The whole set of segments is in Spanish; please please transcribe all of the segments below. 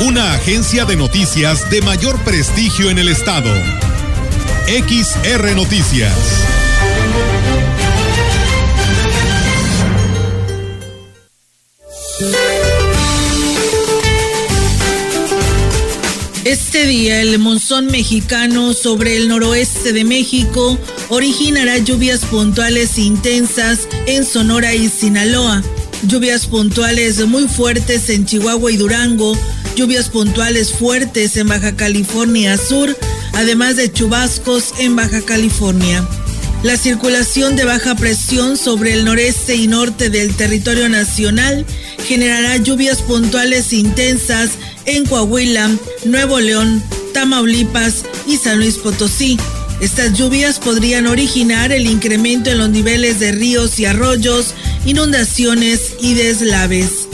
Una agencia de noticias de mayor prestigio en el estado. XR Noticias. Este día el monzón mexicano sobre el noroeste de México originará lluvias puntuales intensas en Sonora y Sinaloa, lluvias puntuales muy fuertes en Chihuahua y Durango, lluvias puntuales fuertes en Baja California Sur, además de chubascos en Baja California. La circulación de baja presión sobre el noreste y norte del territorio nacional generará lluvias puntuales intensas en Coahuila, Nuevo León, Tamaulipas y San Luis Potosí. Estas lluvias podrían originar el incremento en los niveles de ríos y arroyos, inundaciones y deslaves.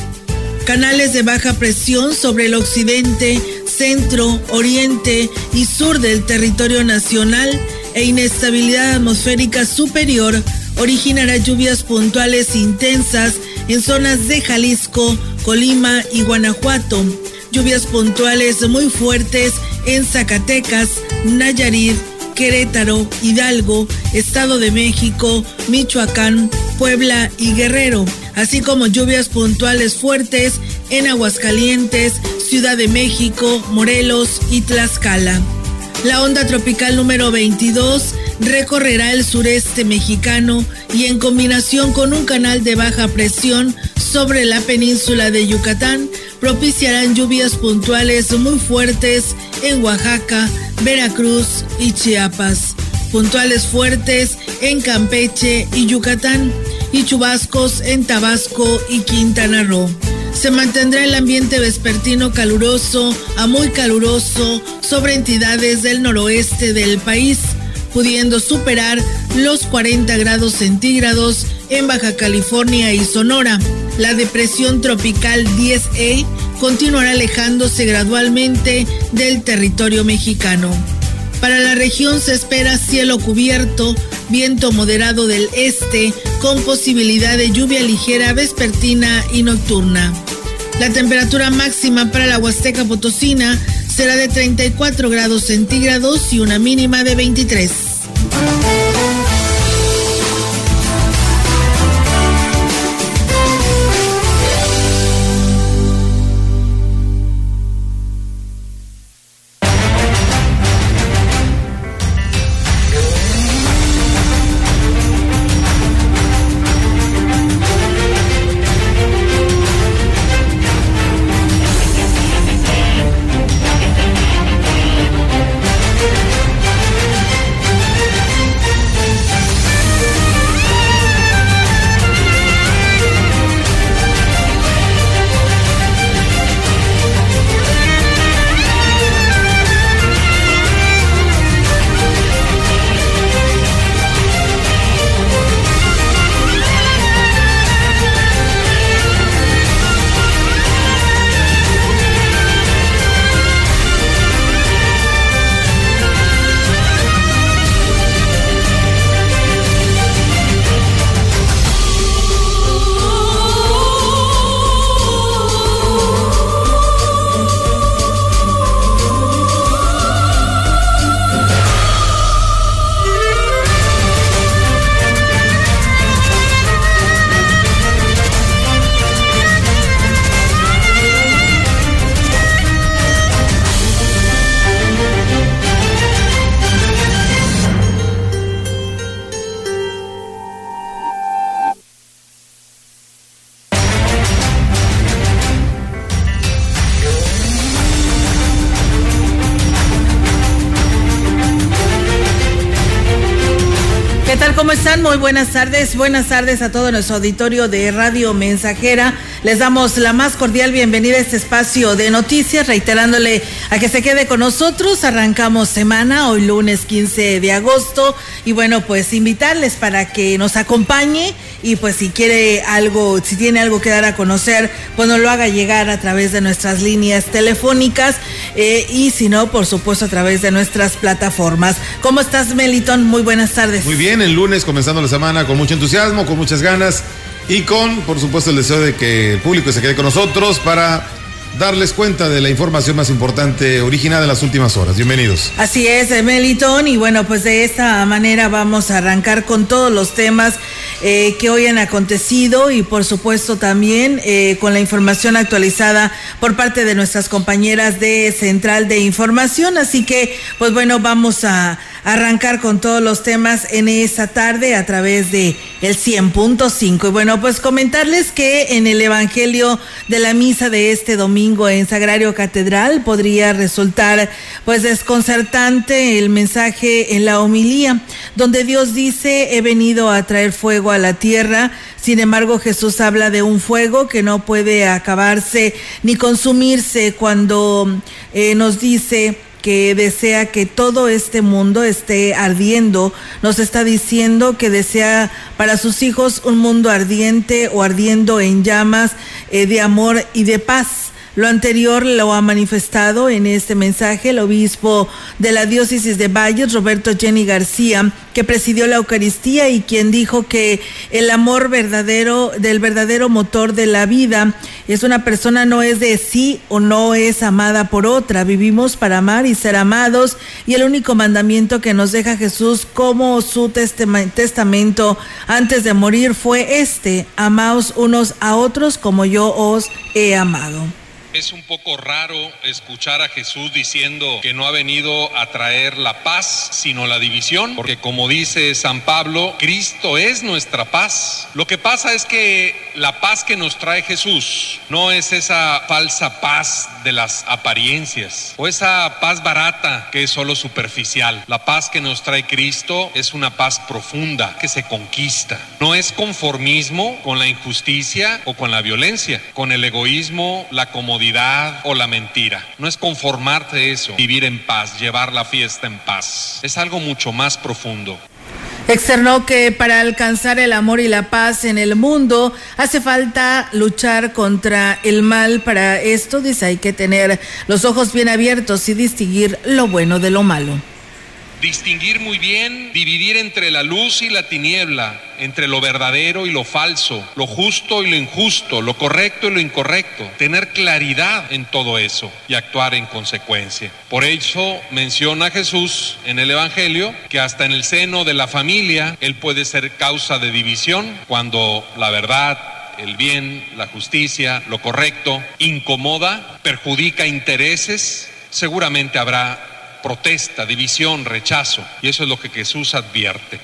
Canales de baja presión sobre el occidente, centro, oriente y sur del territorio nacional e inestabilidad atmosférica superior originará lluvias puntuales intensas en zonas de Jalisco, Colima y Guanajuato. Lluvias puntuales muy fuertes en Zacatecas, Nayarit, Querétaro, Hidalgo, Estado de México, Michoacán, Puebla y Guerrero, así como lluvias puntuales fuertes en Aguascalientes, Ciudad de México, Morelos y Tlaxcala. La onda tropical número 22 recorrerá el sureste mexicano y en combinación con un canal de baja presión sobre la península de Yucatán propiciarán lluvias puntuales muy fuertes en Oaxaca, Veracruz y Chiapas, puntuales fuertes en Campeche y Yucatán y chubascos en Tabasco y Quintana Roo. Se mantendrá el ambiente vespertino caluroso a muy caluroso sobre entidades del noroeste del país, pudiendo superar los 40 grados centígrados en Baja California y Sonora. La depresión tropical 10E continuará alejándose gradualmente del territorio mexicano. Para la región se espera cielo cubierto, viento moderado del este, con posibilidad de lluvia ligera vespertina y nocturna. La temperatura máxima para la Huasteca Potosina será de 34 grados centígrados y una mínima de 23. Buenas tardes a todo nuestro auditorio de Radio Mensajera. Les damos la más cordial bienvenida a este espacio de noticias, reiterándole a que se quede con nosotros. Arrancamos semana, hoy lunes 15 de agosto, y bueno, pues invitarles para que nos acompañe y pues si quiere algo, si tiene algo que dar a conocer, pues nos lo haga llegar a través de nuestras líneas telefónicas eh, y si no, por supuesto, a través de nuestras plataformas. ¿Cómo estás, Meliton? Muy buenas tardes. Muy bien, el lunes comenzando la semana con mucho entusiasmo, con muchas ganas y con, por supuesto, el deseo de que el público se quede con nosotros para darles cuenta de la información más importante originada en las últimas horas. Bienvenidos. Así es, Melitón, y bueno, pues de esta manera vamos a arrancar con todos los temas eh, que hoy han acontecido y por supuesto también eh, con la información actualizada por parte de nuestras compañeras de Central de Información. Así que, pues bueno, vamos a arrancar con todos los temas en esta tarde a través de el 100.5. Y bueno, pues comentarles que en el Evangelio de la misa de este domingo en Sagrario Catedral podría resultar pues desconcertante el mensaje en la homilía, donde Dios dice, he venido a traer fuego a la tierra. Sin embargo, Jesús habla de un fuego que no puede acabarse ni consumirse cuando eh, nos dice que desea que todo este mundo esté ardiendo, nos está diciendo que desea para sus hijos un mundo ardiente o ardiendo en llamas eh, de amor y de paz. Lo anterior lo ha manifestado en este mensaje el obispo de la diócesis de Valles, Roberto Jenny García, que presidió la Eucaristía y quien dijo que el amor verdadero, del verdadero motor de la vida, es una persona no es de sí o no es amada por otra. Vivimos para amar y ser amados y el único mandamiento que nos deja Jesús como su testamento antes de morir fue este, amaos unos a otros como yo os he amado. Es un poco raro escuchar a Jesús diciendo que no ha venido a traer la paz, sino la división, porque como dice San Pablo, Cristo es nuestra paz. Lo que pasa es que la paz que nos trae Jesús no es esa falsa paz de las apariencias o esa paz barata que es solo superficial. La paz que nos trae Cristo es una paz profunda que se conquista. No es conformismo con la injusticia o con la violencia, con el egoísmo, la comodidad o la mentira. No es conformarte eso, vivir en paz, llevar la fiesta en paz. Es algo mucho más profundo. Externó que para alcanzar el amor y la paz en el mundo hace falta luchar contra el mal. Para esto dice hay que tener los ojos bien abiertos y distinguir lo bueno de lo malo distinguir muy bien, dividir entre la luz y la tiniebla, entre lo verdadero y lo falso, lo justo y lo injusto, lo correcto y lo incorrecto, tener claridad en todo eso y actuar en consecuencia. Por eso menciona Jesús en el Evangelio que hasta en el seno de la familia Él puede ser causa de división cuando la verdad, el bien, la justicia, lo correcto, incomoda, perjudica intereses, seguramente habrá protesta, división, rechazo. Y eso es lo que Jesús advierte.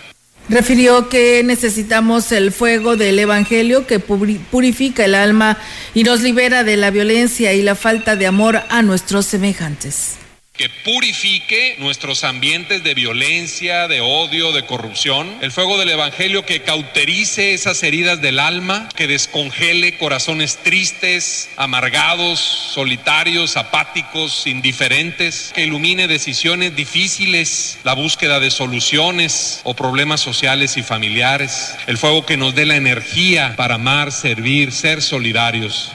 Refirió que necesitamos el fuego del Evangelio que purifica el alma y nos libera de la violencia y la falta de amor a nuestros semejantes que purifique nuestros ambientes de violencia, de odio, de corrupción. El fuego del Evangelio que cauterice esas heridas del alma, que descongele corazones tristes, amargados, solitarios, apáticos, indiferentes, que ilumine decisiones difíciles, la búsqueda de soluciones o problemas sociales y familiares. El fuego que nos dé la energía para amar, servir, ser solidarios.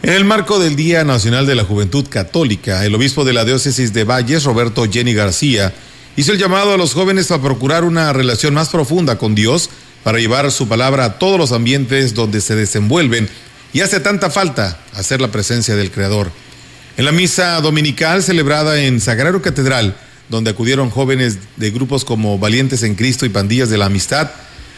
En el marco del Día Nacional de la Juventud Católica, el obispo de la diócesis de Valles, Roberto Jenny García, hizo el llamado a los jóvenes a procurar una relación más profunda con Dios para llevar su palabra a todos los ambientes donde se desenvuelven y hace tanta falta hacer la presencia del Creador. En la misa dominical celebrada en Sagrario Catedral, donde acudieron jóvenes de grupos como Valientes en Cristo y Pandillas de la Amistad,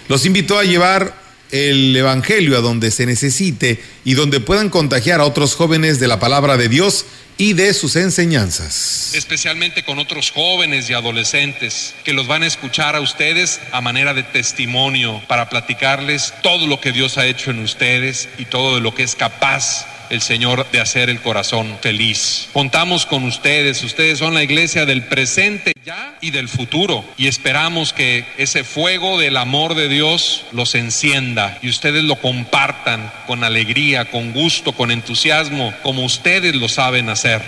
los invitó a llevar el Evangelio a donde se necesite y donde puedan contagiar a otros jóvenes de la palabra de Dios y de sus enseñanzas. Especialmente con otros jóvenes y adolescentes que los van a escuchar a ustedes a manera de testimonio para platicarles todo lo que Dios ha hecho en ustedes y todo de lo que es capaz el Señor de hacer el corazón feliz. Contamos con ustedes, ustedes son la iglesia del presente ya y del futuro y esperamos que ese fuego del amor de Dios los encienda y ustedes lo compartan con alegría, con gusto, con entusiasmo, como ustedes lo saben hacer.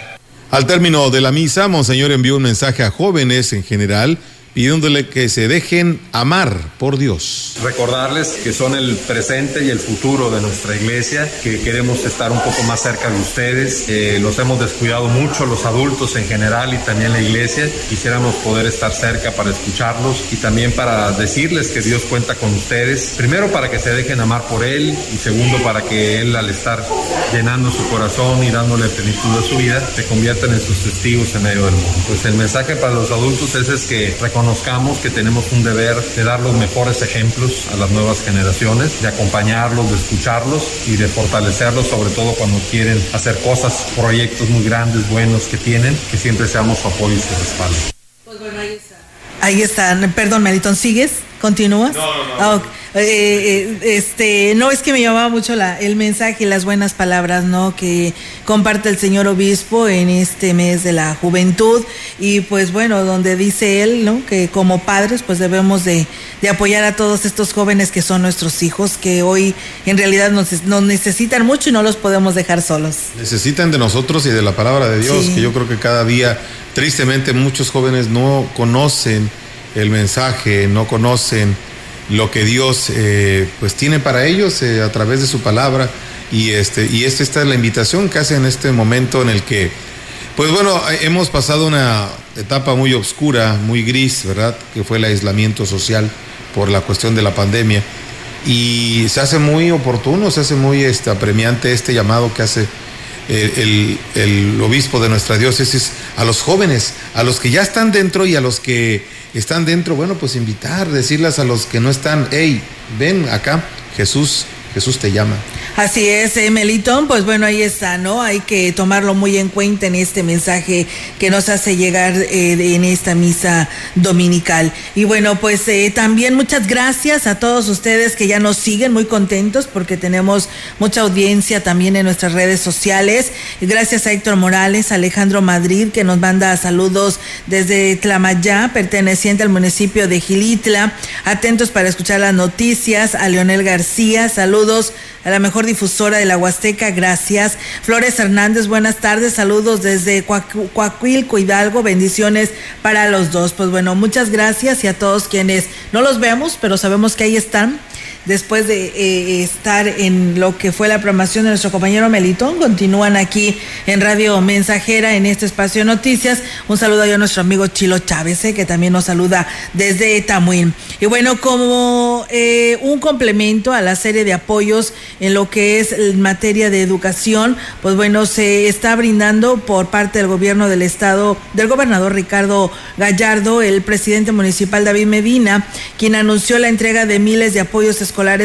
Al término de la misa, Monseñor envió un mensaje a jóvenes en general pidiéndole que se dejen amar por Dios. Recordarles que son el presente y el futuro de nuestra iglesia, que queremos estar un poco más cerca de ustedes. Los hemos descuidado mucho los adultos en general y también la iglesia. Quisiéramos poder estar cerca para escucharlos y también para decirles que Dios cuenta con ustedes. Primero para que se dejen amar por Él y segundo para que Él al estar llenando su corazón y dándole plenitud a su vida, se conviertan en sus testigos en medio del mundo. Pues el mensaje para los adultos es, es que conozcamos que tenemos un deber de dar los mejores ejemplos a las nuevas generaciones, de acompañarlos, de escucharlos y de fortalecerlos, sobre todo cuando quieren hacer cosas, proyectos muy grandes, buenos que tienen, que siempre seamos su apoyo y su respaldo. Pues bueno, ahí está. Ahí están. Perdón, Melitón, ¿sigues? ¿Continúas? No, no, no. Ah, eh, este, no, es que me llamaba mucho la, el mensaje y las buenas palabras, ¿no? Que comparte el señor obispo en este mes de la juventud y pues bueno, donde dice él, ¿no? Que como padres pues debemos de, de apoyar a todos estos jóvenes que son nuestros hijos, que hoy en realidad nos, nos, necesitan mucho y no los podemos dejar solos. Necesitan de nosotros y de la palabra de Dios, sí. que yo creo que cada día, tristemente, muchos jóvenes no conocen el mensaje, no conocen lo que Dios eh, pues tiene para ellos eh, a través de su palabra. Y este y esta, esta es la invitación que hace en este momento en el que pues bueno hemos pasado una etapa muy oscura muy gris verdad que fue el aislamiento social por la cuestión de la pandemia. Y se hace muy oportuno se hace muy este, apremiante este llamado que hace el, el, el, obispo de nuestra diócesis a los jóvenes, a los que ya están dentro y a los que están dentro, bueno, pues invitar, decirles a los que no están, hey, ven acá, Jesús, Jesús te llama. Así es, eh, pues bueno, ahí está, ¿no? Hay que tomarlo muy en cuenta en este mensaje que nos hace llegar eh, en esta misa dominical. Y bueno, pues eh, también muchas gracias a todos ustedes que ya nos siguen, muy contentos porque tenemos mucha audiencia también en nuestras redes sociales. Gracias a Héctor Morales, Alejandro Madrid, que nos manda saludos desde Tlamayá, perteneciente al municipio de Gilitla. Atentos para escuchar las noticias. A Leonel García, saludos a la mejor difusora de la Huasteca, gracias. Flores Hernández, buenas tardes, saludos desde Coahuilco, Hidalgo, bendiciones para los dos. Pues bueno, muchas gracias y a todos quienes no los vemos, pero sabemos que ahí están después de eh, estar en lo que fue la programación de nuestro compañero Melitón, continúan aquí en Radio Mensajera en este espacio de noticias. Un saludo a nuestro amigo Chilo Chávez, eh, que también nos saluda desde Tamuín. Y bueno, como eh, un complemento a la serie de apoyos en lo que es materia de educación, pues bueno, se está brindando por parte del gobierno del estado, del gobernador Ricardo Gallardo, el presidente municipal David Medina, quien anunció la entrega de miles de apoyos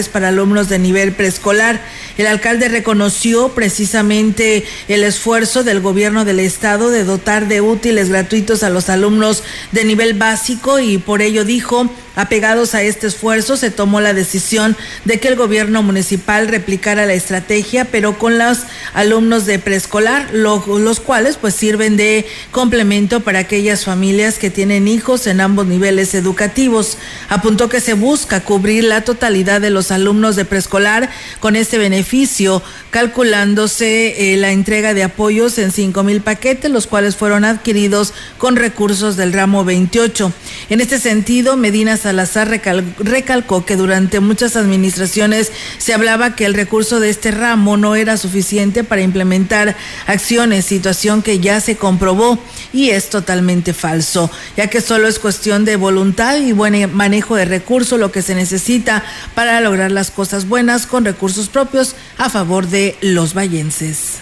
para alumnos de nivel preescolar. El alcalde reconoció precisamente el esfuerzo del gobierno del estado de dotar de útiles gratuitos a los alumnos de nivel básico y por ello dijo Apegados a este esfuerzo, se tomó la decisión de que el gobierno municipal replicara la estrategia, pero con los alumnos de preescolar, lo, los cuales pues sirven de complemento para aquellas familias que tienen hijos en ambos niveles educativos. Apuntó que se busca cubrir la totalidad de los alumnos de preescolar con este beneficio, calculándose eh, la entrega de apoyos en 5 mil paquetes, los cuales fueron adquiridos con recursos del ramo 28. En este sentido, Medina Salazar recal recalcó que durante muchas administraciones se hablaba que el recurso de este ramo no era suficiente para implementar acciones, situación que ya se comprobó y es totalmente falso, ya que solo es cuestión de voluntad y buen manejo de recursos lo que se necesita para lograr las cosas buenas con recursos propios a favor de los vallenses.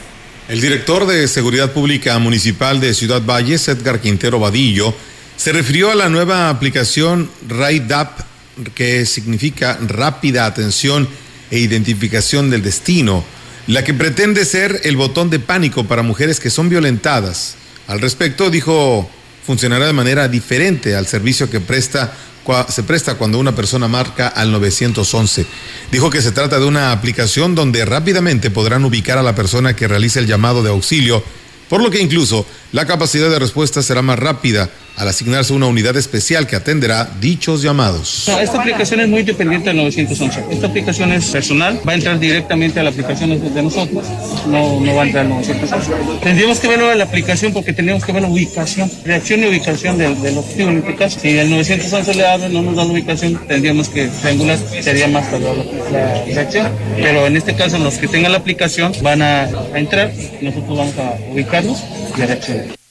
El director de Seguridad Pública Municipal de Ciudad Valles, Edgar Quintero Vadillo, se refirió a la nueva aplicación RIDAP, que significa rápida atención e identificación del destino, la que pretende ser el botón de pánico para mujeres que son violentadas. Al respecto, dijo, funcionará de manera diferente al servicio que presta se presta cuando una persona marca al 911. Dijo que se trata de una aplicación donde rápidamente podrán ubicar a la persona que realiza el llamado de auxilio, por lo que incluso la capacidad de respuesta será más rápida al asignarse una unidad especial que atenderá dichos llamados. esta aplicación es muy dependiente del 911. Esta aplicación es personal, va a entrar directamente a la aplicación de nosotros, no, no va a entrar al 911. Tendríamos que verlo en la aplicación porque tendríamos que ver la ubicación, reacción y ubicación del, del objetivo en este caso. Si el 911 le abre, no nos da la ubicación, tendríamos que triangular, sería más tarde la, reacción. Pero en este caso, los que tengan la aplicación van a, a entrar, nosotros vamos a ubicarlos y a reaccionar.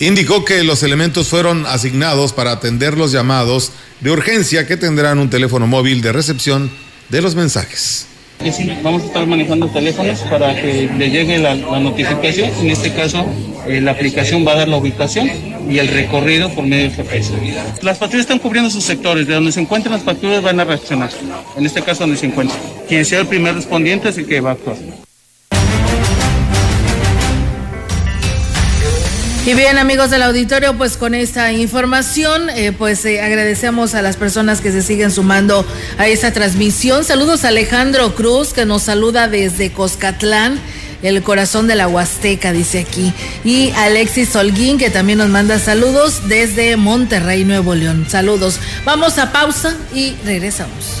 Indicó que los elementos fueron asignados para atender los llamados de urgencia que tendrán un teléfono móvil de recepción de los mensajes. Vamos a estar manejando teléfonos para que le llegue la, notificación. En este caso, eh, la aplicación va a dar la ubicación y el recorrido por medio de GPS. Las patrullas están cubriendo sus sectores. De donde se encuentran las patrullas van a reaccionar. En este caso, donde se encuentran. Quien sea el primer respondiente es el que va a actuar. Y bien, amigos del auditorio, pues con esta información, eh, pues eh, agradecemos a las personas que se siguen sumando a esta transmisión. Saludos a Alejandro Cruz, que nos saluda desde Coscatlán el corazón de la Huasteca, dice aquí. Y Alexis Holguín, que también nos manda saludos desde Monterrey, Nuevo León. Saludos. Vamos a pausa y regresamos.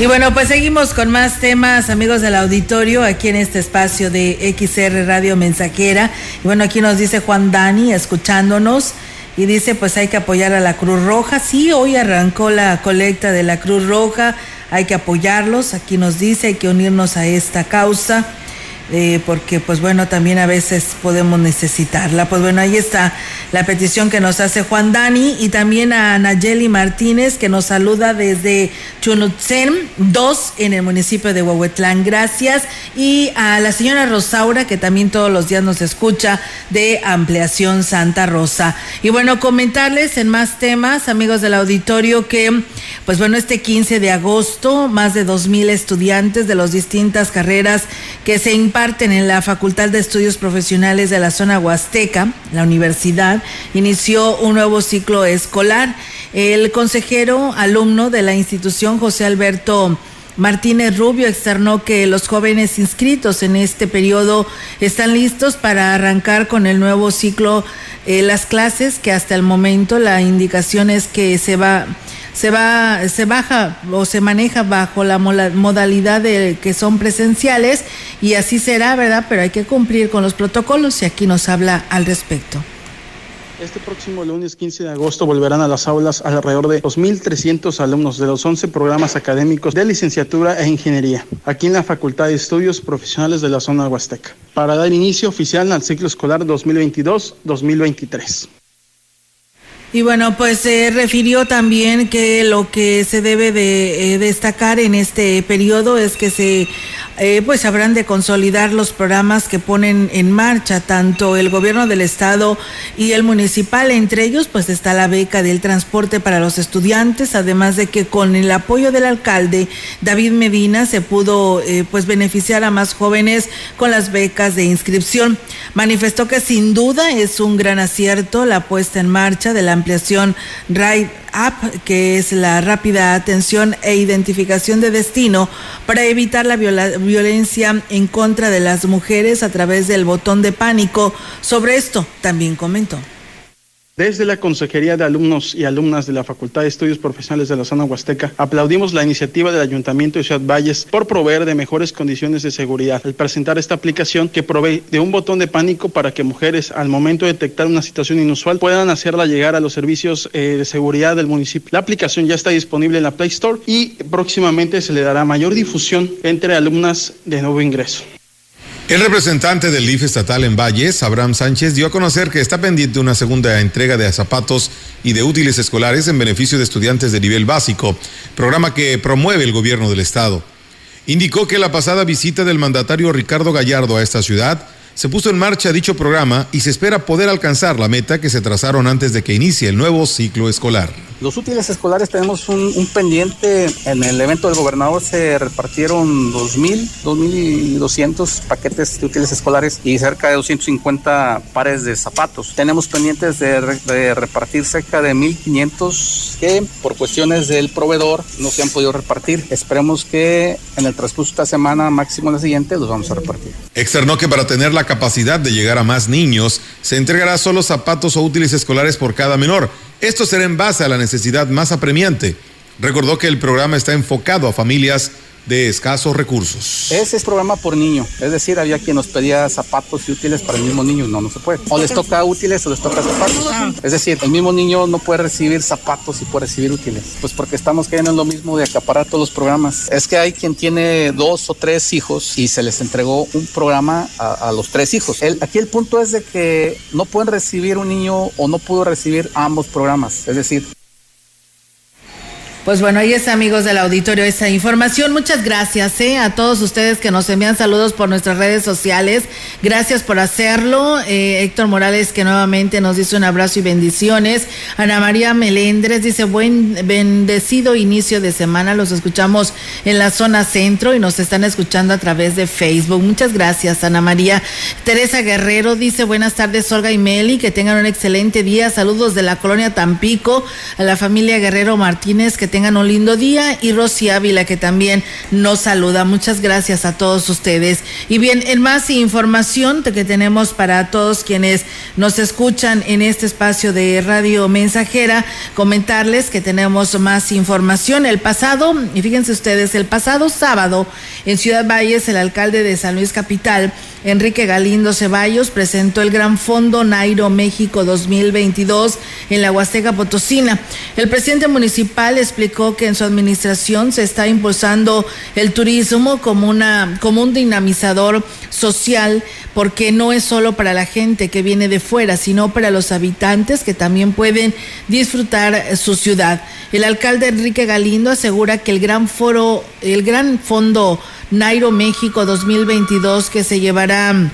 Y bueno, pues seguimos con más temas, amigos del auditorio, aquí en este espacio de XR Radio Mensajera. Y bueno, aquí nos dice Juan Dani, escuchándonos, y dice, pues hay que apoyar a la Cruz Roja. Sí, hoy arrancó la colecta de la Cruz Roja, hay que apoyarlos, aquí nos dice, hay que unirnos a esta causa. Eh, porque pues bueno, también a veces podemos necesitarla. Pues bueno, ahí está la petición que nos hace Juan Dani y también a Nayeli Martínez que nos saluda desde Chunutzen 2 en el municipio de Huehuetlán. Gracias. Y a la señora Rosaura que también todos los días nos escucha de Ampliación Santa Rosa. Y bueno, comentarles en más temas, amigos del auditorio, que pues bueno, este 15 de agosto, más de 2.000 estudiantes de las distintas carreras que se imparten en la Facultad de Estudios Profesionales de la zona Huasteca, la universidad, inició un nuevo ciclo escolar. El consejero alumno de la institución, José Alberto Martínez Rubio, externó que los jóvenes inscritos en este periodo están listos para arrancar con el nuevo ciclo eh, las clases, que hasta el momento la indicación es que se va se va, se baja o se maneja bajo la modalidad de que son presenciales y así será, ¿verdad? Pero hay que cumplir con los protocolos y aquí nos habla al respecto. Este próximo lunes 15 de agosto volverán a las aulas alrededor de 2.300 alumnos de los 11 programas académicos de licenciatura e ingeniería, aquí en la Facultad de Estudios Profesionales de la zona Huasteca, para dar inicio oficial al ciclo escolar 2022-2023. Y bueno, pues se refirió también que lo que se debe de eh, destacar en este periodo es que se eh, pues habrán de consolidar los programas que ponen en marcha tanto el gobierno del estado y el municipal. Entre ellos, pues está la beca del transporte para los estudiantes, además de que con el apoyo del alcalde David Medina se pudo eh, pues beneficiar a más jóvenes con las becas de inscripción. Manifestó que sin duda es un gran acierto la puesta en marcha de la ampliación RAID App, que es la rápida atención e identificación de destino para evitar la violencia en contra de las mujeres a través del botón de pánico. Sobre esto también comentó. Desde la Consejería de Alumnos y Alumnas de la Facultad de Estudios Profesionales de la Zona Huasteca, aplaudimos la iniciativa del Ayuntamiento de Ciudad Valles por proveer de mejores condiciones de seguridad al presentar esta aplicación que provee de un botón de pánico para que mujeres, al momento de detectar una situación inusual, puedan hacerla llegar a los servicios eh, de seguridad del municipio. La aplicación ya está disponible en la Play Store y próximamente se le dará mayor difusión entre alumnas de nuevo ingreso. El representante del IF estatal en Valles, Abraham Sánchez, dio a conocer que está pendiente una segunda entrega de zapatos y de útiles escolares en beneficio de estudiantes de nivel básico, programa que promueve el gobierno del estado. Indicó que la pasada visita del mandatario Ricardo Gallardo a esta ciudad se puso en marcha dicho programa y se espera poder alcanzar la meta que se trazaron antes de que inicie el nuevo ciclo escolar. Los útiles escolares tenemos un, pendiente. En el evento del gobernador se repartieron 2.000, 2.200 paquetes de útiles escolares y cerca de 250 pares de zapatos. Tenemos pendientes de, de repartir cerca de 1.500 que por cuestiones del proveedor no se han podido repartir. Esperemos que en el transcurso de esta semana, máximo la siguiente, los vamos a repartir. Externó que para tener la capacidad de llegar a más niños, se entregará solo zapatos o útiles escolares por cada menor esto será en base a la necesidad más apremiante. Recordó que el programa está enfocado a familias de escasos recursos. Ese es programa por niño, es decir, había quien nos pedía zapatos y útiles para el mismo niño, no, no se puede. O les toca útiles o les toca zapatos. Es decir, el mismo niño no puede recibir zapatos y puede recibir útiles, pues porque estamos cayendo en lo mismo de acaparar todos los programas. Es que hay quien tiene dos o tres hijos y se les entregó un programa a, los tres hijos. aquí el punto es de que no pueden recibir un niño o no pudo recibir ambos programas, es decir, pues bueno, ahí está, amigos del auditorio, esa información. Muchas gracias ¿eh? a todos ustedes que nos envían saludos por nuestras redes sociales. Gracias por hacerlo. Eh, Héctor Morales, que nuevamente nos dice un abrazo y bendiciones. Ana María Melendres dice: buen, bendecido inicio de semana. Los escuchamos en la zona centro y nos están escuchando a través de Facebook. Muchas gracias, Ana María. Teresa Guerrero dice: Buenas tardes, Olga y Meli. Que tengan un excelente día. Saludos de la colonia Tampico a la familia Guerrero Martínez. Que tengan un lindo día y Rosy Ávila que también nos saluda. Muchas gracias a todos ustedes. Y bien, en más información que tenemos para todos quienes nos escuchan en este espacio de Radio Mensajera, comentarles que tenemos más información. El pasado, y fíjense ustedes, el pasado sábado en Ciudad Valles, el alcalde de San Luis Capital Enrique Galindo Ceballos presentó el Gran Fondo Nairo México 2022 en la Huasteca Potosina. El presidente municipal explicó que en su administración se está impulsando el turismo como, una, como un dinamizador social porque no es solo para la gente que viene de fuera, sino para los habitantes que también pueden disfrutar su ciudad. El alcalde Enrique Galindo asegura que el gran foro, el gran fondo Nairo México 2022 que se llevará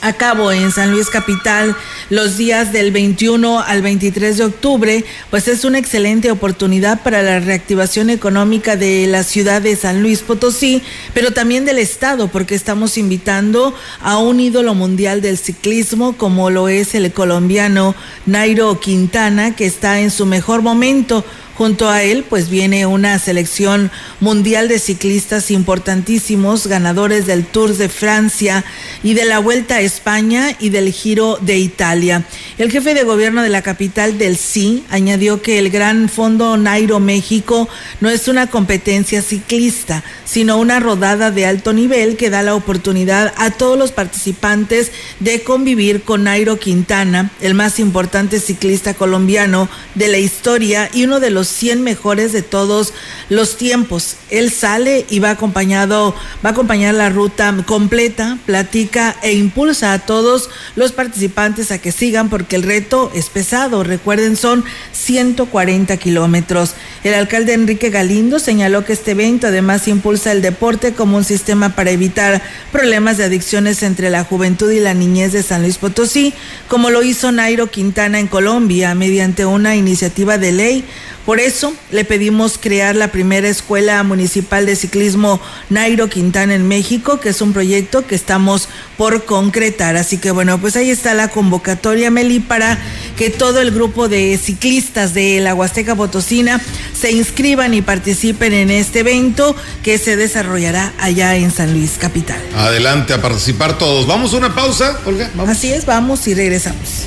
a cabo en San Luis Capital los días del 21 al 23 de octubre, pues es una excelente oportunidad para la reactivación económica de la ciudad de San Luis Potosí, pero también del estado, porque estamos invitando a un ídolo mundial del ciclismo como lo es el colombiano Nairo Quintana, que está en su mejor momento Junto a él, pues viene una selección mundial de ciclistas importantísimos, ganadores del Tour de Francia y de la Vuelta a España y del Giro de Italia. El jefe de gobierno de la capital del sí añadió que el Gran Fondo Nairo México no es una competencia ciclista, sino una rodada de alto nivel que da la oportunidad a todos los participantes de convivir con Nairo Quintana, el más importante ciclista colombiano de la historia y uno de los 100 mejores de todos los tiempos. Él sale y va acompañado, va a acompañar la ruta completa, platica e impulsa a todos los participantes a que sigan porque el reto es pesado. Recuerden, son 140 kilómetros. El alcalde Enrique Galindo señaló que este evento además impulsa el deporte como un sistema para evitar problemas de adicciones entre la juventud y la niñez de San Luis Potosí, como lo hizo Nairo Quintana en Colombia mediante una iniciativa de ley por eso le pedimos crear la primera escuela municipal de ciclismo Nairo Quintana en México, que es un proyecto que estamos por concretar. Así que bueno, pues ahí está la convocatoria, Meli, para que todo el grupo de ciclistas de la Huasteca Potosina se inscriban y participen en este evento que se desarrollará allá en San Luis Capital. Adelante a participar todos. Vamos a una pausa, Olga. Así es, vamos y regresamos.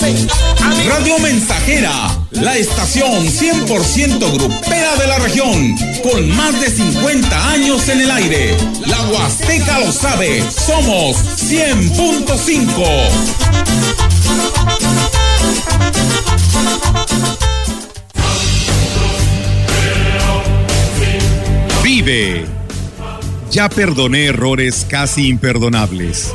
Radio Mensajera, la estación 100% grupera de la región, con más de 50 años en el aire. La Huasteca lo sabe, somos 100.5. Vive. Ya perdoné errores casi imperdonables.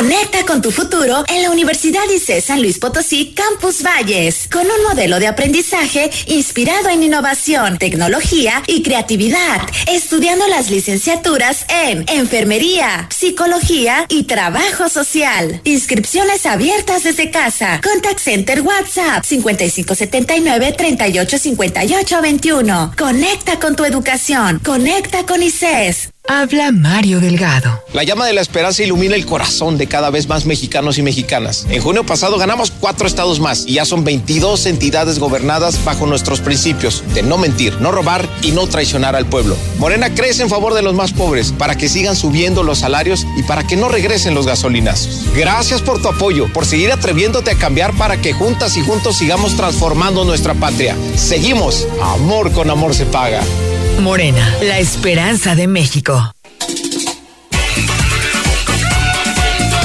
Conecta con tu futuro en la Universidad ICE San Luis Potosí Campus Valles, con un modelo de aprendizaje inspirado en innovación, tecnología y creatividad, estudiando las licenciaturas en enfermería, psicología y trabajo social. Inscripciones abiertas desde casa. Contact Center WhatsApp 5579 385821. Conecta con tu educación. Conecta con ICES. Habla Mario Delgado. La llama de la esperanza ilumina el corazón de cada vez más mexicanos y mexicanas. En junio pasado ganamos cuatro estados más y ya son 22 entidades gobernadas bajo nuestros principios de no mentir, no robar y no traicionar al pueblo. Morena crece en favor de los más pobres para que sigan subiendo los salarios y para que no regresen los gasolinazos. Gracias por tu apoyo, por seguir atreviéndote a cambiar para que juntas y juntos sigamos transformando nuestra patria. Seguimos. Amor con amor se paga. Morena, la esperanza de México.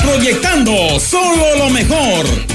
Proyectando solo lo mejor.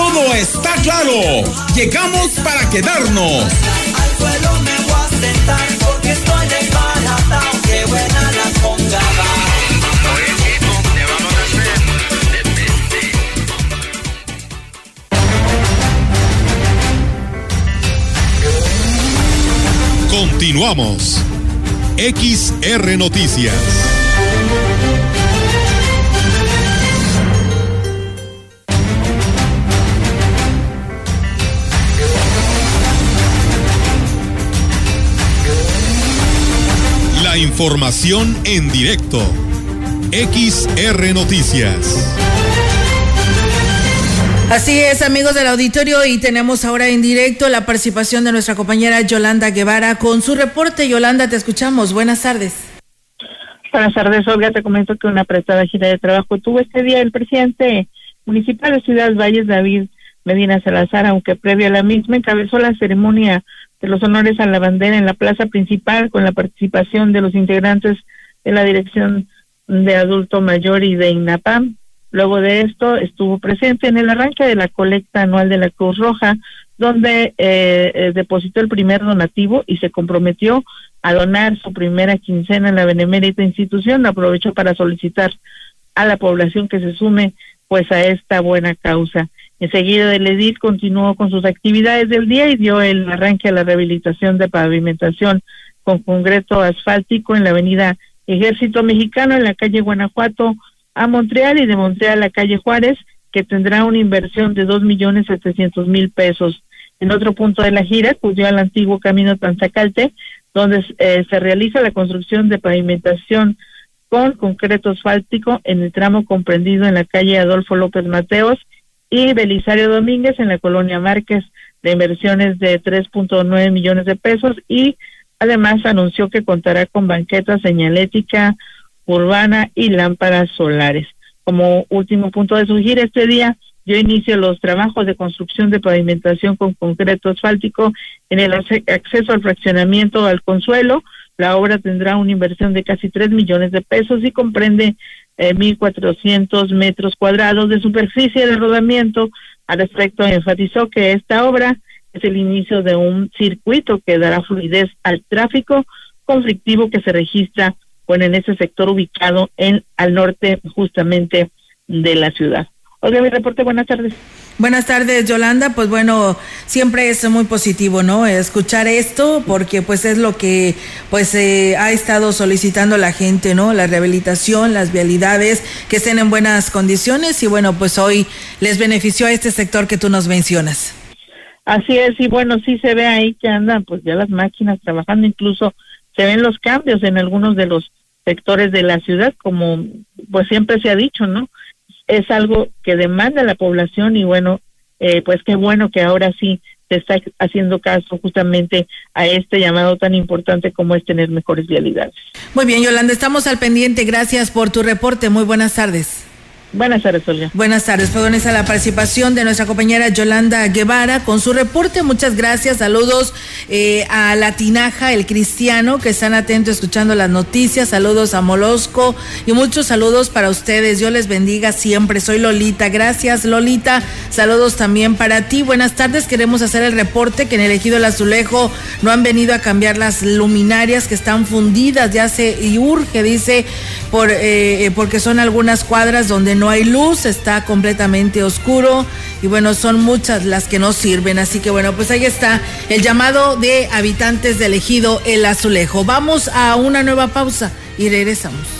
Todo está claro. Llegamos para quedarnos. Al suelo me voy a sentar porque estoy desbaratado. Qué buena la congada. Continuamos. XR Noticias. Información en directo. XR Noticias. Así es, amigos del auditorio, y tenemos ahora en directo la participación de nuestra compañera Yolanda Guevara con su reporte. Yolanda, te escuchamos. Buenas tardes. Buenas tardes, Olga. Te comento que una apretada gira de trabajo tuvo este día el presidente municipal de Ciudad Valles, David Medina Salazar, aunque previo a la misma encabezó la ceremonia de los honores a la bandera en la plaza principal con la participación de los integrantes de la Dirección de Adulto Mayor y de INAPAM, Luego de esto estuvo presente en el arranque de la colecta anual de la Cruz Roja, donde eh, eh, depositó el primer donativo y se comprometió a donar su primera quincena en la benemérita institución. Aprovechó para solicitar a la población que se sume pues a esta buena causa. Enseguida el edil continuó con sus actividades del día y dio el arranque a la rehabilitación de pavimentación con concreto asfáltico en la avenida Ejército Mexicano en la calle Guanajuato a Montreal y de Montreal a la calle Juárez, que tendrá una inversión de dos millones setecientos mil pesos. En otro punto de la gira acudió al antiguo camino Tanzacalte, donde eh, se realiza la construcción de pavimentación con concreto asfáltico en el tramo comprendido en la calle Adolfo López Mateos y Belisario Domínguez en la colonia Márquez de inversiones de 3.9 millones de pesos y además anunció que contará con banqueta señalética, urbana y lámparas solares. Como último punto de su gira este día, yo inicio los trabajos de construcción de pavimentación con concreto asfáltico en el acceso al fraccionamiento al Consuelo. La obra tendrá una inversión de casi 3 millones de pesos y comprende eh, 1.400 metros cuadrados de superficie de rodamiento. Al respecto, enfatizó que esta obra es el inicio de un circuito que dará fluidez al tráfico conflictivo que se registra bueno, en ese sector ubicado en al norte justamente de la ciudad. Olga, mi reporte, buenas tardes. Buenas tardes, Yolanda. Pues bueno, siempre es muy positivo, ¿no? Escuchar esto porque pues es lo que pues eh, ha estado solicitando la gente, ¿no? La rehabilitación, las vialidades, que estén en buenas condiciones y bueno, pues hoy les benefició a este sector que tú nos mencionas. Así es, y bueno, sí se ve ahí que andan pues ya las máquinas trabajando, incluso se ven los cambios en algunos de los sectores de la ciudad, como pues siempre se ha dicho, ¿no? Es algo que demanda la población y bueno, eh, pues qué bueno que ahora sí se está haciendo caso justamente a este llamado tan importante como es tener mejores vialidades. Muy bien, Yolanda, estamos al pendiente. Gracias por tu reporte. Muy buenas tardes. Buenas tardes, Olga. Buenas tardes. Fue a la participación de nuestra compañera Yolanda Guevara con su reporte. Muchas gracias. Saludos eh, a La Tinaja, el cristiano, que están atentos escuchando las noticias. Saludos a Molosco y muchos saludos para ustedes. Dios les bendiga siempre. Soy Lolita. Gracias, Lolita. Saludos también para ti. Buenas tardes. Queremos hacer el reporte que en el ejido El Azulejo no han venido a cambiar las luminarias que están fundidas. Ya se y urge, dice, por, eh, eh, porque son algunas cuadras donde no hay luz, está completamente oscuro y bueno, son muchas las que no sirven. Así que bueno, pues ahí está el llamado de habitantes del ejido El Azulejo. Vamos a una nueva pausa y regresamos.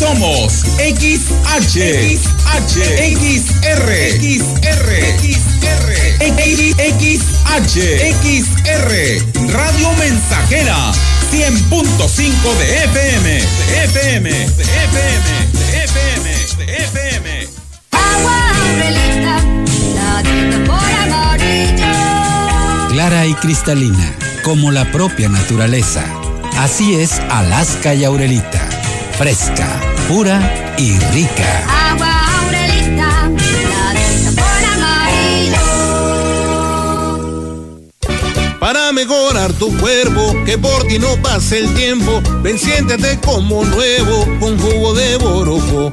Somos XH, XH, XR, XR, XR, XH, XR, Radio Mensajera, 100.5 de FM, de FM, de FM, de FM, de FM. Agua la por amarillo. Clara y cristalina, como la propia naturaleza. Así es Alaska y Aurelita. Fresca, pura y rica. Agua Aurelita, Para mejorar tu cuerpo, que por ti no pase el tiempo, ven siéntete como nuevo con jugo de borojo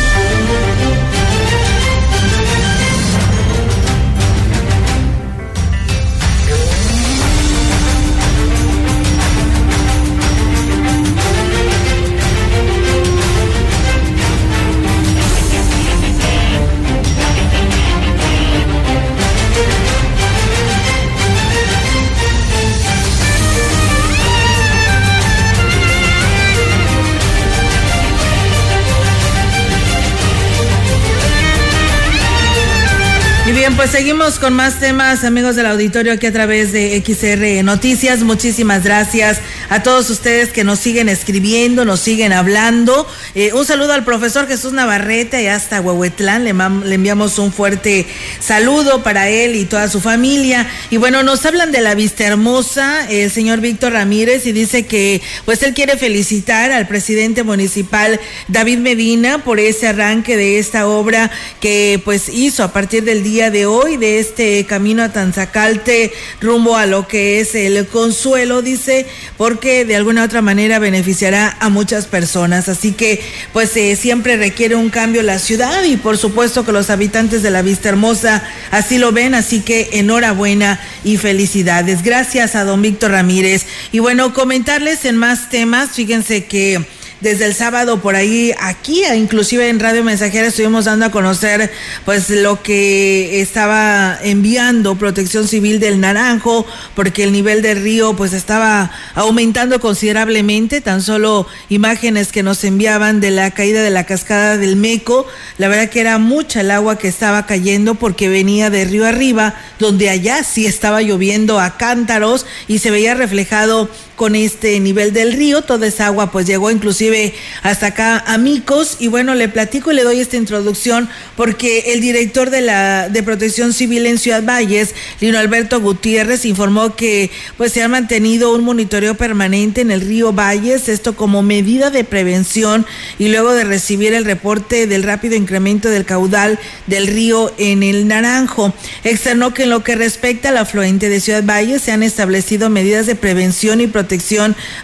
Y bien, pues seguimos con más temas, amigos del auditorio, aquí a través de XR Noticias. Muchísimas gracias a todos ustedes que nos siguen escribiendo, nos siguen hablando. Eh, un saludo al profesor Jesús Navarrete, y hasta Huehuetlán. Le, le, enviamos un fuerte saludo para él y toda su familia. Y bueno, nos hablan de la vista hermosa, el señor Víctor Ramírez, y dice que pues él quiere felicitar al presidente municipal David Medina por ese arranque de esta obra que pues hizo a partir del día de hoy de este camino a Tanzacalte rumbo a lo que es el consuelo, dice, porque de alguna otra manera beneficiará a muchas personas. Así que pues eh, siempre requiere un cambio la ciudad y por supuesto que los habitantes de la Vista Hermosa así lo ven, así que enhorabuena y felicidades. Gracias a don Víctor Ramírez. Y bueno, comentarles en más temas, fíjense que desde el sábado por ahí aquí, inclusive en Radio Mensajera estuvimos dando a conocer pues lo que estaba enviando Protección Civil del Naranjo, porque el nivel del río pues estaba aumentando considerablemente, tan solo imágenes que nos enviaban de la caída de la cascada del Meco, la verdad que era mucha el agua que estaba cayendo porque venía de río arriba, donde allá sí estaba lloviendo a cántaros y se veía reflejado con este nivel del río, toda esa agua pues llegó inclusive hasta acá a Micos y bueno, le platico y le doy esta introducción porque el director de la de Protección Civil en Ciudad Valles, Lino Alberto Gutiérrez, informó que pues se ha mantenido un monitoreo permanente en el río Valles, esto como medida de prevención y luego de recibir el reporte del rápido incremento del caudal del río en el Naranjo. Externó que en lo que respecta al afluente de Ciudad Valles se han establecido medidas de prevención y protección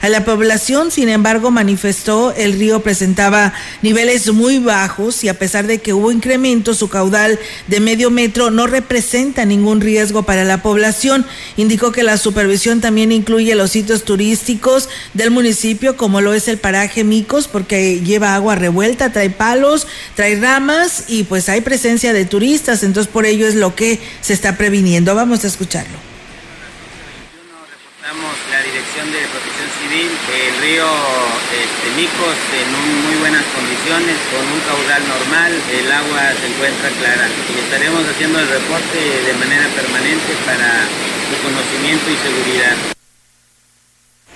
a la población. Sin embargo, manifestó el río presentaba niveles muy bajos y a pesar de que hubo incremento, su caudal de medio metro no representa ningún riesgo para la población. Indicó que la supervisión también incluye los sitios turísticos del municipio, como lo es el paraje Micos, porque lleva agua revuelta, trae palos, trae ramas y pues hay presencia de turistas. Entonces, por ello es lo que se está previniendo. Vamos a escucharlo la De Protección Civil, el río este, Micos en muy buenas condiciones, con un caudal normal, el agua se encuentra clara y estaremos haciendo el reporte de manera permanente para su conocimiento y seguridad.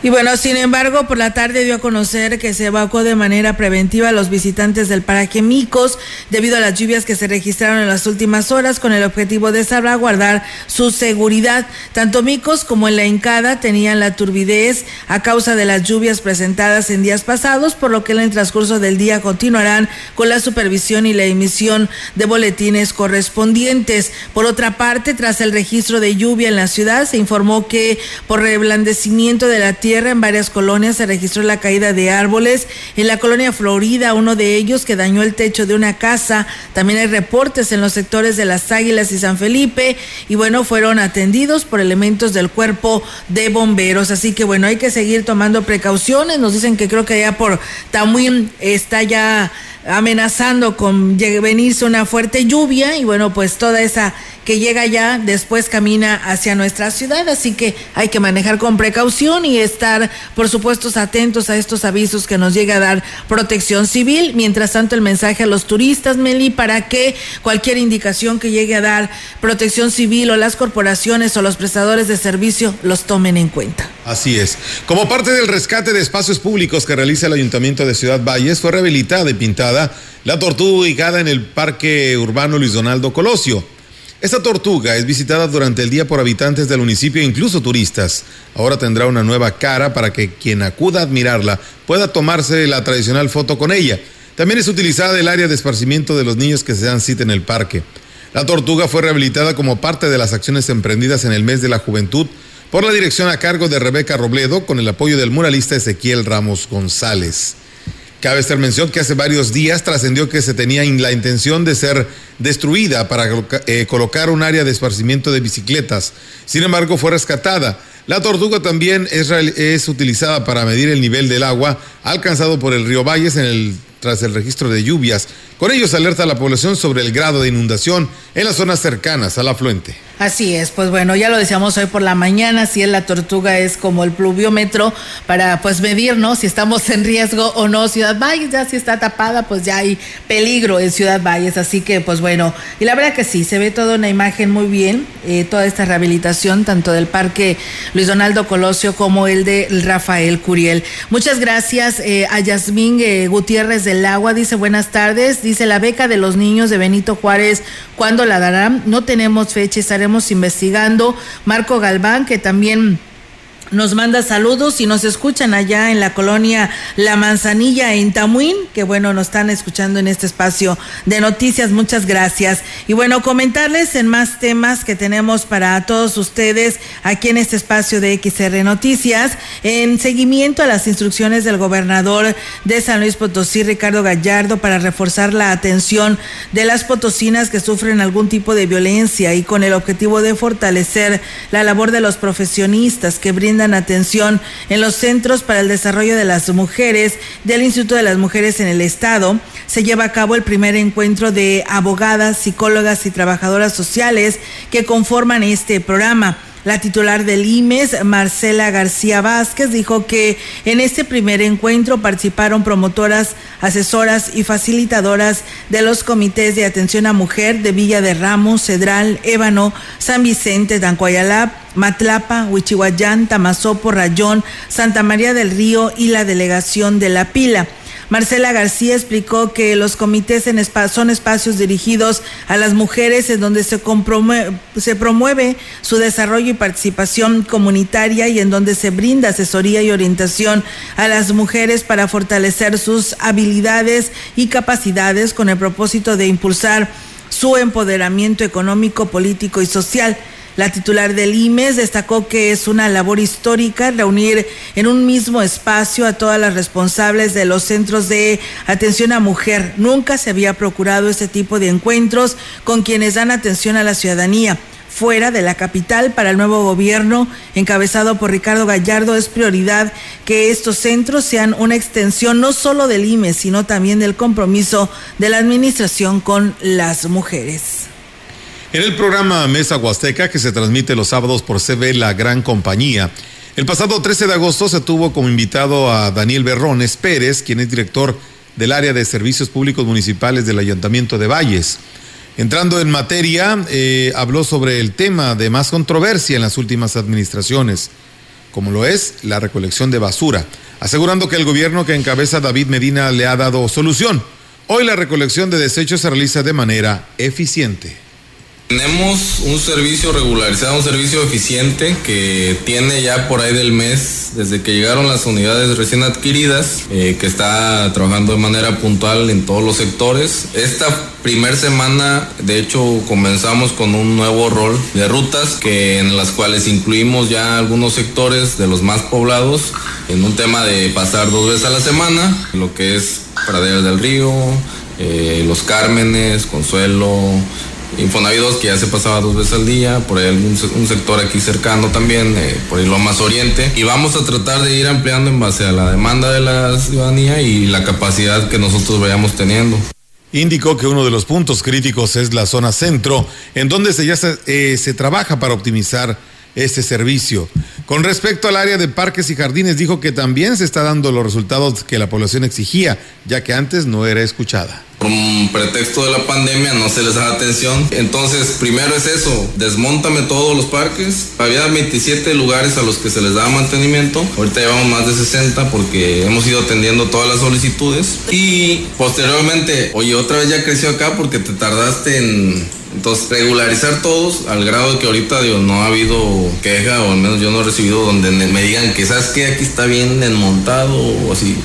Y bueno, sin embargo, por la tarde dio a conocer que se evacuó de manera preventiva a los visitantes del paraje Micos debido a las lluvias que se registraron en las últimas horas con el objetivo de salvaguardar su seguridad. Tanto Micos como en la Encada tenían la turbidez a causa de las lluvias presentadas en días pasados, por lo que en el transcurso del día continuarán con la supervisión y la emisión de boletines correspondientes. Por otra parte, tras el registro de lluvia en la ciudad, se informó que por reblandecimiento de la tierra en varias colonias se registró la caída de árboles. En la colonia Florida, uno de ellos que dañó el techo de una casa. También hay reportes en los sectores de Las Águilas y San Felipe. Y bueno, fueron atendidos por elementos del cuerpo de bomberos. Así que bueno, hay que seguir tomando precauciones. Nos dicen que creo que allá por Tamuín está ya amenazando con venirse una fuerte lluvia y bueno, pues toda esa que llega ya después camina hacia nuestra ciudad, así que hay que manejar con precaución y estar, por supuesto, atentos a estos avisos que nos llega a dar Protección Civil. Mientras tanto, el mensaje a los turistas, Meli, para que cualquier indicación que llegue a dar Protección Civil o las corporaciones o los prestadores de servicio los tomen en cuenta. Así es. Como parte del rescate de espacios públicos que realiza el Ayuntamiento de Ciudad Valles, fue rehabilitada y pintada la tortuga ubicada en el Parque Urbano Luis Donaldo Colosio. Esta tortuga es visitada durante el día por habitantes del municipio e incluso turistas. Ahora tendrá una nueva cara para que quien acuda a admirarla pueda tomarse la tradicional foto con ella. También es utilizada el área de esparcimiento de los niños que se dan cita en el parque. La tortuga fue rehabilitada como parte de las acciones emprendidas en el mes de la juventud por la dirección a cargo de Rebeca Robledo con el apoyo del muralista Ezequiel Ramos González. Cabe estar mención que hace varios días trascendió que se tenía la intención de ser destruida para eh, colocar un área de esparcimiento de bicicletas. Sin embargo, fue rescatada. La tortuga también es, utilizada para medir el nivel del agua alcanzado por el río Valles tras el registro de lluvias. Con ellos alerta a la población sobre el grado de inundación en las zonas cercanas al afluente. Así es, pues bueno, ya lo decíamos hoy por la mañana, si es la tortuga es como el pluviómetro para pues medir, ¿no? Si estamos en riesgo o no. Ciudad Valles ya si está tapada, pues ya hay peligro en Ciudad Valles, así que pues bueno, y la verdad que sí, se ve toda una imagen muy bien, eh, toda esta rehabilitación, tanto del Parque Luis Donaldo Colosio como el de Rafael Curiel. Muchas gracias eh, a Yasmín eh, Gutiérrez del Agua, dice buenas tardes, la beca de los niños de Benito Juárez, ¿cuándo la darán? No tenemos fecha, estaremos investigando. Marco Galván, que también nos manda saludos y nos escuchan allá en la colonia La Manzanilla en Tamuín, que bueno, nos están escuchando en este espacio de noticias. Muchas gracias. Y bueno, comentarles en más temas que tenemos para todos ustedes aquí en este espacio de XR Noticias, en seguimiento a las instrucciones del gobernador de San Luis Potosí, Ricardo Gallardo, para reforzar la atención de las potosinas que sufren algún tipo de violencia y con el objetivo de fortalecer la labor de los profesionistas que brindan atención en los centros para el desarrollo de las mujeres del Instituto de las Mujeres en el Estado. Se lleva a cabo el primer encuentro de abogadas, psicólogas y trabajadoras sociales que conforman este programa. La titular del IMES, Marcela García Vázquez, dijo que en este primer encuentro participaron promotoras, asesoras y facilitadoras de los comités de atención a mujer de Villa de Ramos, Cedral, Ébano, San Vicente, Tancuayalap, Matlapa, Huichihuayán, Tamazopo, Rayón, Santa María del Río y la delegación de La Pila. Marcela García explicó que los comités en son espacios dirigidos a las mujeres en donde se, se promueve su desarrollo y participación comunitaria y en donde se brinda asesoría y orientación a las mujeres para fortalecer sus habilidades y capacidades con el propósito de impulsar su empoderamiento económico, político y social. La titular del IMES destacó que es una labor histórica reunir en un mismo espacio a todas las responsables de los centros de atención a mujer. Nunca se había procurado este tipo de encuentros con quienes dan atención a la ciudadanía fuera de la capital para el nuevo gobierno encabezado por Ricardo Gallardo es prioridad que estos centros sean una extensión no solo del IMES, sino también del compromiso de la administración con las mujeres. En el programa Mesa Huasteca, que se transmite los sábados por CB La Gran Compañía, el pasado 13 de agosto se tuvo como invitado a Daniel Berrones Pérez, quien es director del área de servicios públicos municipales del Ayuntamiento de Valles. Entrando en materia, eh, habló sobre el tema de más controversia en las últimas administraciones, como lo es la recolección de basura, asegurando que el gobierno que encabeza David Medina le ha dado solución. Hoy la recolección de desechos se realiza de manera eficiente. Tenemos un servicio regularizado, un servicio eficiente que tiene ya por ahí del mes, desde que llegaron las unidades recién adquiridas, eh, que está trabajando de manera puntual en todos los sectores. Esta primer semana, de hecho, comenzamos con un nuevo rol de rutas que en las cuales incluimos ya algunos sectores de los más poblados en un tema de pasar dos veces a la semana, lo que es Praderas del Río, eh, Los Cármenes, Consuelo, Infonavit que ya se pasaba dos veces al día, por ahí un sector aquí cercano también, eh, por ahí lo más oriente. Y vamos a tratar de ir ampliando en base a la demanda de la ciudadanía y la capacidad que nosotros vayamos teniendo. Indicó que uno de los puntos críticos es la zona centro, en donde se ya se, eh, se trabaja para optimizar este servicio. Con respecto al área de parques y jardines, dijo que también se está dando los resultados que la población exigía, ya que antes no era escuchada. Un pretexto de la pandemia no se les da atención. Entonces, primero es eso, desmontame todos los parques. Había 27 lugares a los que se les daba mantenimiento. Ahorita llevamos más de 60 porque hemos ido atendiendo todas las solicitudes. Y posteriormente, oye, otra vez ya creció acá porque te tardaste en entonces, regularizar todos al grado de que ahorita digo, no ha habido queja, o al menos yo no he recibido donde me digan que, ¿sabes que Aquí está bien desmontado o así.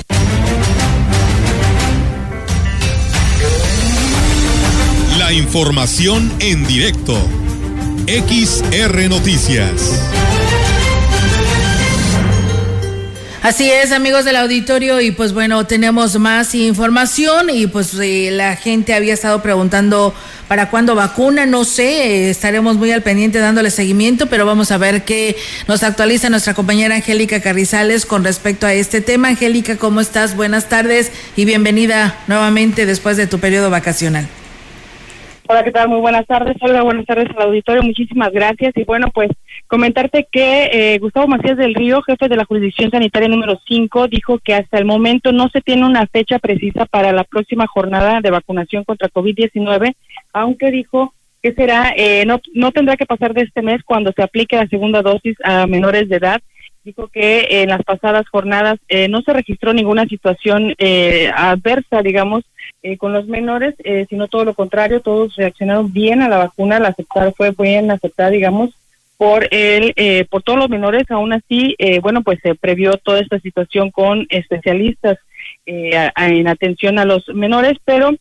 La información en directo. XR Noticias. Así es, amigos del auditorio, y pues bueno, tenemos más información y pues eh, la gente había estado preguntando para cuándo vacuna, no sé, eh, estaremos muy al pendiente dándole seguimiento, pero vamos a ver qué nos actualiza nuestra compañera Angélica Carrizales con respecto a este tema. Angélica, ¿cómo estás? Buenas tardes y bienvenida nuevamente después de tu periodo vacacional. Hola, ¿qué tal? Muy buenas tardes. Hola, buenas tardes al auditorio. Muchísimas gracias. Y bueno, pues comentarte que eh, Gustavo Macías del Río, jefe de la jurisdicción sanitaria número 5, dijo que hasta el momento no se tiene una fecha precisa para la próxima jornada de vacunación contra COVID-19, aunque dijo que será, eh, no, no tendrá que pasar de este mes cuando se aplique la segunda dosis a menores de edad dijo que en las pasadas jornadas eh, no se registró ninguna situación eh, adversa, digamos, eh, con los menores, sino todo lo contrario, todos reaccionaron bien a la vacuna, la aceptar fue bien aceptada, digamos, por el, por todos los menores. Aún así, bueno, pues se previó toda esta situación con especialistas en atención a los menores, pero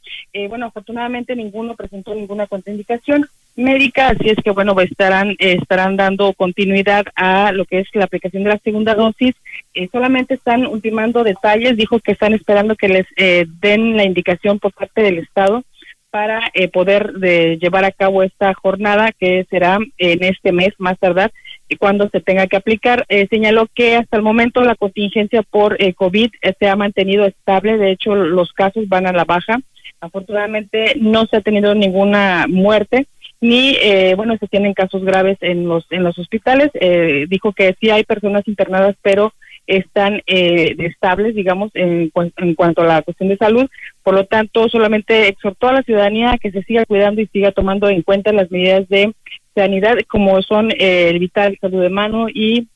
bueno, afortunadamente ninguno presentó ninguna contraindicación médica, así es que bueno, pues estarán estarán dando continuidad a lo que es la aplicación de la segunda dosis. Eh, solamente están ultimando detalles, dijo que están esperando que les eh, den la indicación por parte del Estado para eh, poder de llevar a cabo esta jornada que será en este mes más tardar y cuando se tenga que aplicar. señaló que hasta el momento la contingencia por COVID se ha mantenido estable, de hecho los casos van a la baja. Afortunadamente no se ha tenido ninguna muerte ni eh, bueno se tienen casos graves en los en los hospitales. Eh, dijo que sí hay personas internadas pero están eh, estables digamos en, en cuanto a la cuestión de salud. Por lo tanto solamente exhortó a la ciudadanía a que se siga cuidando y siga tomando en cuenta las medidas de sanidad como son el vital salud de mano y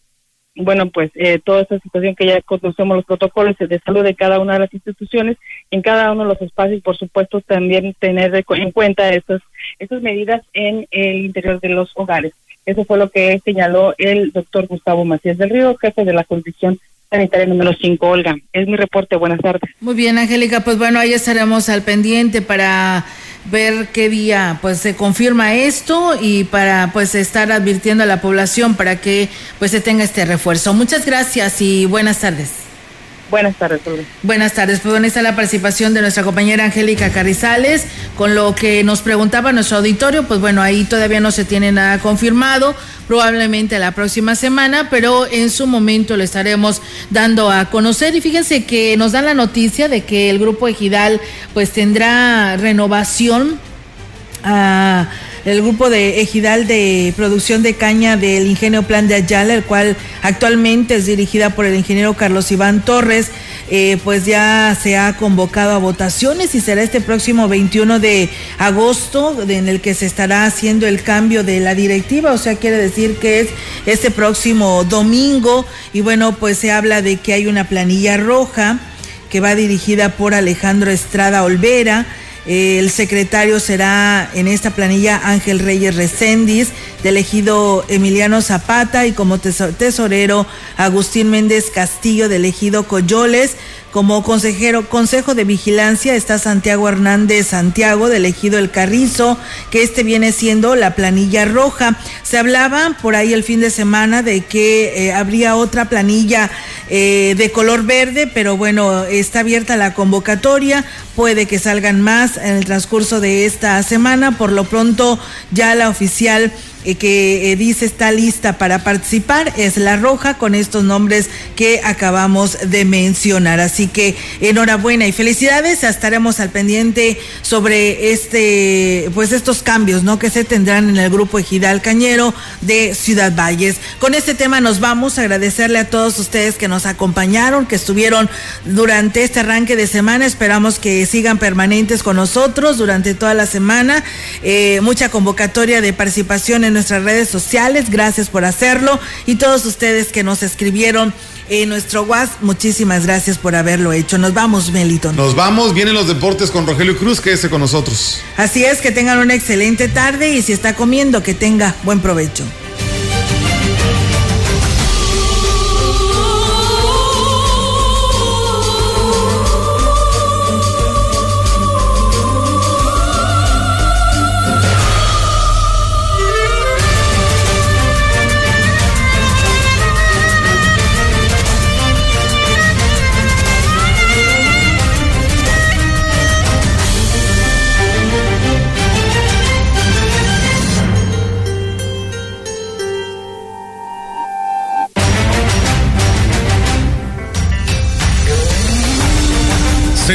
bueno, pues eh, toda esta situación que ya conocemos los protocolos de salud de cada una de las instituciones, en cada uno de los espacios, por supuesto, también tener en cuenta esas, esas medidas en el interior de los hogares. Eso fue lo que señaló el doctor Gustavo Macías del Río, jefe de la condición sanitaria número 5, Olga. Es mi reporte, buenas tardes. Muy bien, Angélica, pues bueno, ahí estaremos al pendiente para ver qué día pues se confirma esto y para pues estar advirtiendo a la población para que pues se tenga este refuerzo. Muchas gracias y buenas tardes. Buenas tardes, Buenas tardes. Pues bueno, está la participación de nuestra compañera Angélica Carrizales. Con lo que nos preguntaba nuestro auditorio, pues bueno, ahí todavía no se tiene nada confirmado, probablemente la próxima semana, pero en su momento lo estaremos dando a conocer. Y fíjense que nos dan la noticia de que el Grupo Ejidal pues tendrá renovación a el grupo de Ejidal de producción de caña del ingenio Plan de Ayala, el cual actualmente es dirigida por el ingeniero Carlos Iván Torres, eh, pues ya se ha convocado a votaciones y será este próximo 21 de agosto en el que se estará haciendo el cambio de la directiva, o sea, quiere decir que es este próximo domingo. Y bueno, pues se habla de que hay una planilla roja que va dirigida por Alejandro Estrada Olvera, el secretario será en esta planilla Ángel Reyes Recendis, de elegido Emiliano Zapata y como tesorero Agustín Méndez Castillo, de elegido Coyoles. Como consejero, Consejo de Vigilancia está Santiago Hernández Santiago, de elegido El Carrizo, que este viene siendo la planilla roja. Se hablaba por ahí el fin de semana de que eh, habría otra planilla eh, de color verde, pero bueno, está abierta la convocatoria, puede que salgan más en el transcurso de esta semana. Por lo pronto, ya la oficial eh, que eh, dice está lista para participar es la roja con estos nombres que acabamos de mencionar. Así que enhorabuena y felicidades. Estaremos al pendiente sobre este, pues estos cambios, ¿no? Que se tendrán en el grupo Ejidal Cañero de Ciudad Valles. Con este tema nos vamos a agradecerle a todos ustedes que nos acompañaron, que estuvieron durante este arranque de semana. Esperamos que sigan permanentes con nosotros durante toda la semana. Eh, mucha convocatoria de participación en nuestras redes sociales. Gracias por hacerlo. Y todos ustedes que nos escribieron en nuestro WhatsApp, muchísimas gracias por haberlo hecho. Nos vamos, Melito. Nos vamos, vienen los deportes con Rogelio Cruz, quédese con nosotros. Así es, que tengan una excelente tarde y si está comiendo, que tenga buen provecho.